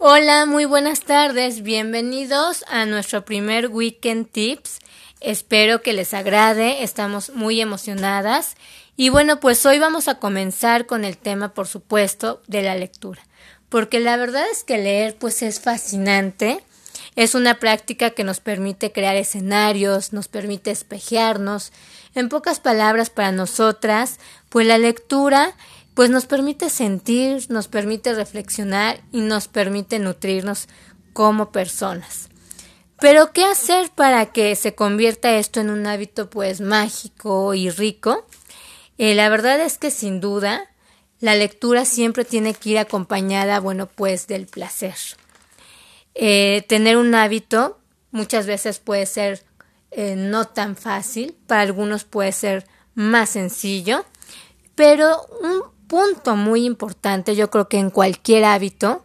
Hola, muy buenas tardes. Bienvenidos a nuestro primer Weekend Tips. Espero que les agrade. Estamos muy emocionadas. Y bueno, pues hoy vamos a comenzar con el tema, por supuesto, de la lectura. Porque la verdad es que leer pues es fascinante. Es una práctica que nos permite crear escenarios, nos permite espejearnos. En pocas palabras para nosotras, pues la lectura pues nos permite sentir, nos permite reflexionar y nos permite nutrirnos como personas. Pero ¿qué hacer para que se convierta esto en un hábito pues mágico y rico? Eh, la verdad es que sin duda la lectura siempre tiene que ir acompañada, bueno, pues del placer. Eh, tener un hábito muchas veces puede ser eh, no tan fácil, para algunos puede ser más sencillo, pero un punto muy importante, yo creo que en cualquier hábito,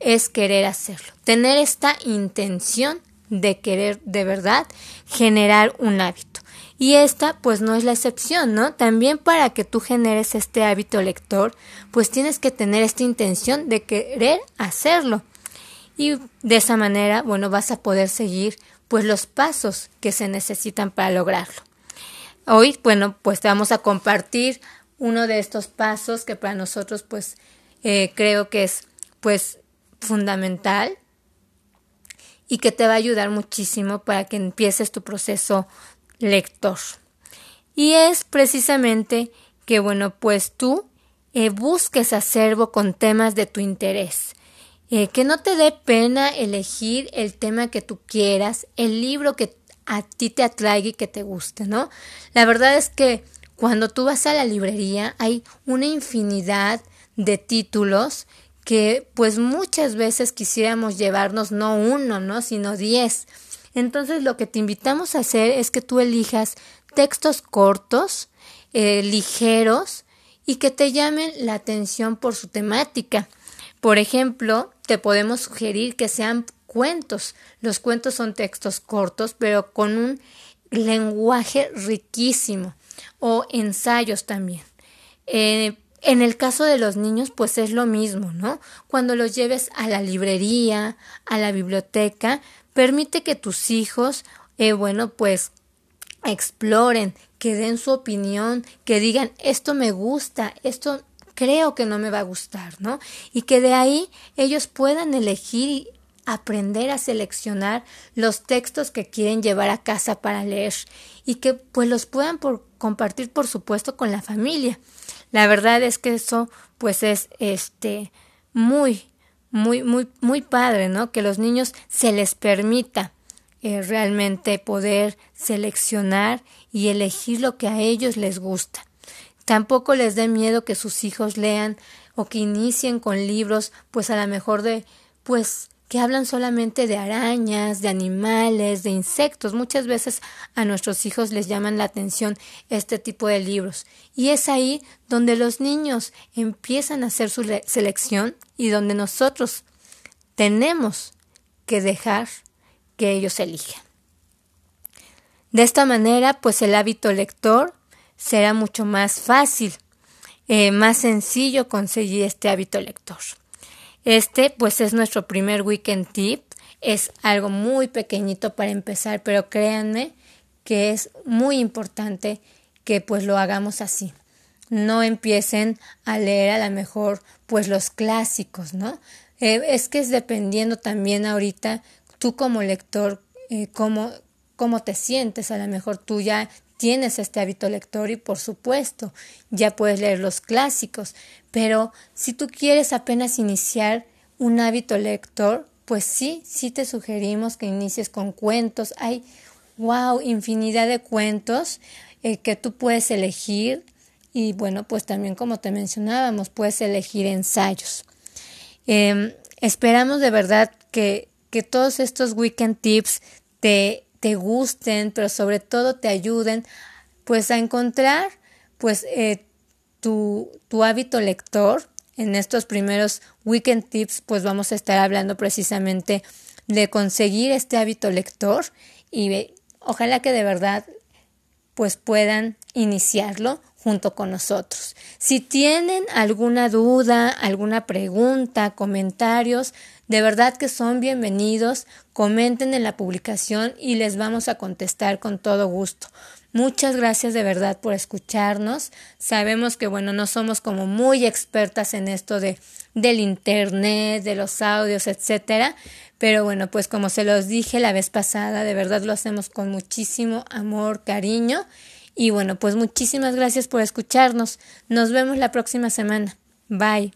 es querer hacerlo. Tener esta intención de querer de verdad generar un hábito. Y esta pues no es la excepción, ¿no? También para que tú generes este hábito lector, pues tienes que tener esta intención de querer hacerlo. Y de esa manera, bueno, vas a poder seguir pues los pasos que se necesitan para lograrlo. Hoy, bueno, pues te vamos a compartir uno de estos pasos que para nosotros pues eh, creo que es pues fundamental y que te va a ayudar muchísimo para que empieces tu proceso lector. Y es precisamente que bueno pues tú eh, busques acervo con temas de tu interés. Eh, que no te dé pena elegir el tema que tú quieras, el libro que a ti te atraiga y que te guste, ¿no? La verdad es que cuando tú vas a la librería hay una infinidad de títulos que pues muchas veces quisiéramos llevarnos no uno, ¿no? sino diez. Entonces lo que te invitamos a hacer es que tú elijas textos cortos, eh, ligeros y que te llamen la atención por su temática. Por ejemplo, te podemos sugerir que sean cuentos. Los cuentos son textos cortos, pero con un lenguaje riquísimo o ensayos también. Eh, en el caso de los niños, pues es lo mismo, ¿no? Cuando los lleves a la librería, a la biblioteca, permite que tus hijos, eh, bueno, pues exploren, que den su opinión, que digan esto me gusta, esto creo que no me va a gustar, ¿no? Y que de ahí ellos puedan elegir aprender a seleccionar los textos que quieren llevar a casa para leer y que pues los puedan por, compartir por supuesto con la familia. La verdad es que eso pues es este muy muy muy muy padre, ¿no? Que los niños se les permita eh, realmente poder seleccionar y elegir lo que a ellos les gusta. Tampoco les dé miedo que sus hijos lean o que inicien con libros pues a lo mejor de pues que hablan solamente de arañas, de animales, de insectos. Muchas veces a nuestros hijos les llaman la atención este tipo de libros. Y es ahí donde los niños empiezan a hacer su selección y donde nosotros tenemos que dejar que ellos elijan. De esta manera, pues el hábito lector será mucho más fácil, eh, más sencillo conseguir este hábito lector. Este pues es nuestro primer weekend tip. Es algo muy pequeñito para empezar, pero créanme que es muy importante que pues lo hagamos así. No empiecen a leer a lo mejor pues los clásicos, ¿no? Eh, es que es dependiendo también ahorita tú como lector eh, cómo, cómo te sientes. A lo mejor tú ya tienes este hábito lector y por supuesto ya puedes leer los clásicos, pero si tú quieres apenas iniciar un hábito lector, pues sí, sí te sugerimos que inicies con cuentos. Hay, wow, infinidad de cuentos eh, que tú puedes elegir y bueno, pues también como te mencionábamos, puedes elegir ensayos. Em, esperamos de verdad que, que todos estos weekend tips te te gusten, pero sobre todo te ayuden pues a encontrar pues eh, tu, tu hábito lector. En estos primeros weekend tips pues vamos a estar hablando precisamente de conseguir este hábito lector y ojalá que de verdad pues puedan iniciarlo junto con nosotros. Si tienen alguna duda, alguna pregunta, comentarios, de verdad que son bienvenidos. Comenten en la publicación y les vamos a contestar con todo gusto. Muchas gracias de verdad por escucharnos. Sabemos que bueno, no somos como muy expertas en esto de del internet, de los audios, etcétera, pero bueno, pues como se los dije la vez pasada, de verdad lo hacemos con muchísimo amor, cariño y bueno, pues muchísimas gracias por escucharnos. Nos vemos la próxima semana. Bye.